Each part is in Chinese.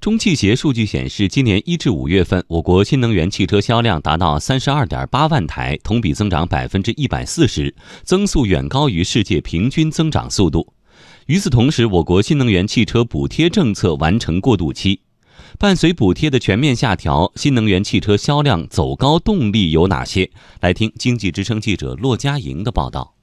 中汽协数据显示，今年一至五月份，我国新能源汽车销量达到三十二点八万台，同比增长百分之一百四十，增速远高于世界平均增长速度。与此同时，我国新能源汽车补贴政策完成过渡期，伴随补贴的全面下调，新能源汽车销量走高动力有哪些？来听经济之声记者骆佳莹的报道。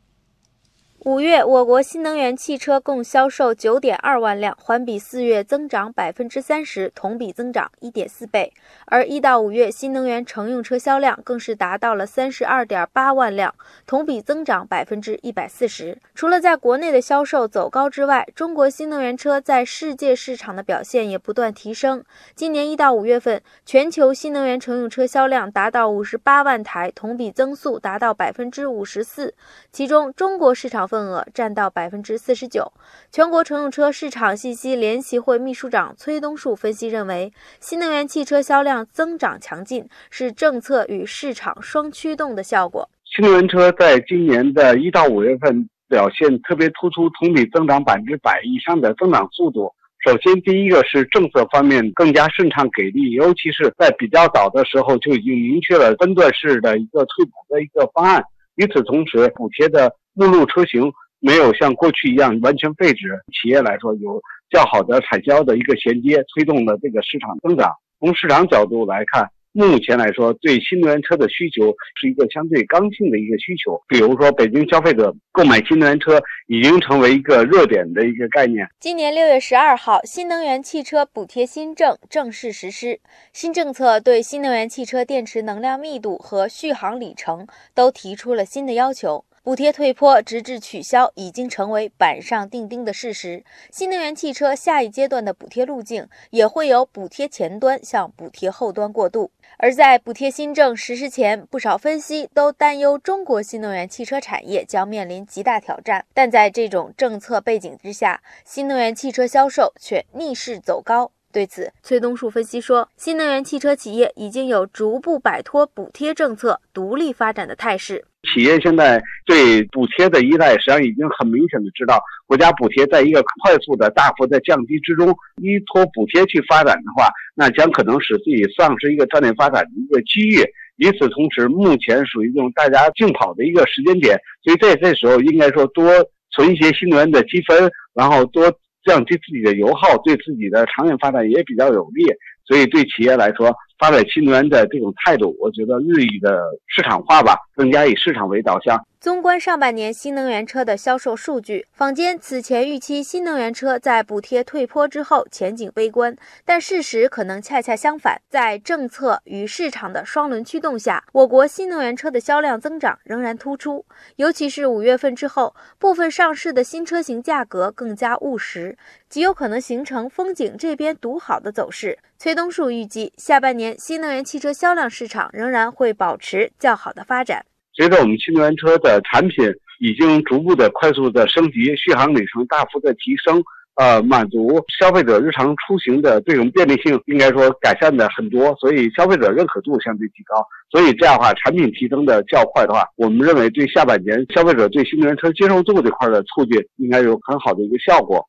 五月，我国新能源汽车共销售九点二万辆，环比四月增长百分之三十，同比增长一点四倍。而一到五月，新能源乘用车销量更是达到了三十二点八万辆，同比增长百分之一百四十。除了在国内的销售走高之外，中国新能源车在世界市场的表现也不断提升。今年一到五月份，全球新能源乘用车销量达到五十八万台，同比增速达到百分之五十四，其中中国市场份。份额占到百分之四十九。全国乘用车市场信息联席会秘书长崔东树分析认为，新能源汽车销量增长强劲是政策与市场双驱动的效果。新能源车在今年的一到五月份表现特别突出，同比增长百分之百以上的增长速度。首先，第一个是政策方面更加顺畅给力，尤其是在比较早的时候就已经明确了分段式的一个退补的一个方案。与此同时，补贴的目录车型没有像过去一样完全废止，企业来说有较好的产销的一个衔接，推动了这个市场增长。从市场角度来看。目前来说，对新能源车的需求是一个相对刚性的一个需求。比如说，北京消费者购买新能源车已经成为一个热点的一个概念。今年六月十二号，新能源汽车补贴新政正式实施。新政策对新能源汽车电池能量密度和续航里程都提出了新的要求。补贴退坡直至取消已经成为板上钉钉的事实。新能源汽车下一阶段的补贴路径也会由补贴前端向补贴后端过渡。而在补贴新政实施前，不少分析都担忧中国新能源汽车产业将面临极大挑战。但在这种政策背景之下，新能源汽车销售却逆势走高。对此，崔东树分析说，新能源汽车企业已经有逐步摆脱补贴政策、独立发展的态势。企业现在对补贴的依赖，实际上已经很明显的知道，国家补贴在一个快速的、大幅的降低之中，依托补贴去发展的话，那将可能使自己丧失一个战略发展的一个机遇。与此同时，目前属于这种大家竞跑的一个时间点，所以在这时候应该说多存一些新能源的积分，然后多。降低自己的油耗，对自己的长远发展也比较有利，所以对企业来说，发展新能源的这种态度，我觉得日益的市场化吧，更加以市场为导向。纵观上半年新能源车的销售数据，坊间此前预期新能源车在补贴退坡之后前景悲观，但事实可能恰恰相反。在政策与市场的双轮驱动下，我国新能源车的销量增长仍然突出。尤其是五月份之后，部分上市的新车型价格更加务实，极有可能形成风景这边独好的走势。崔东树预计，下半年新能源汽车销量市场仍然会保持较好的发展。随着我们新能源车的产品已经逐步的快速的升级，续航里程大幅的提升，呃，满足消费者日常出行的这种便利性，应该说改善的很多，所以消费者认可度相对提高。所以这样的话，产品提升的较快的话，我们认为对下半年消费者对新能源车接受度这块的促进应该有很好的一个效果。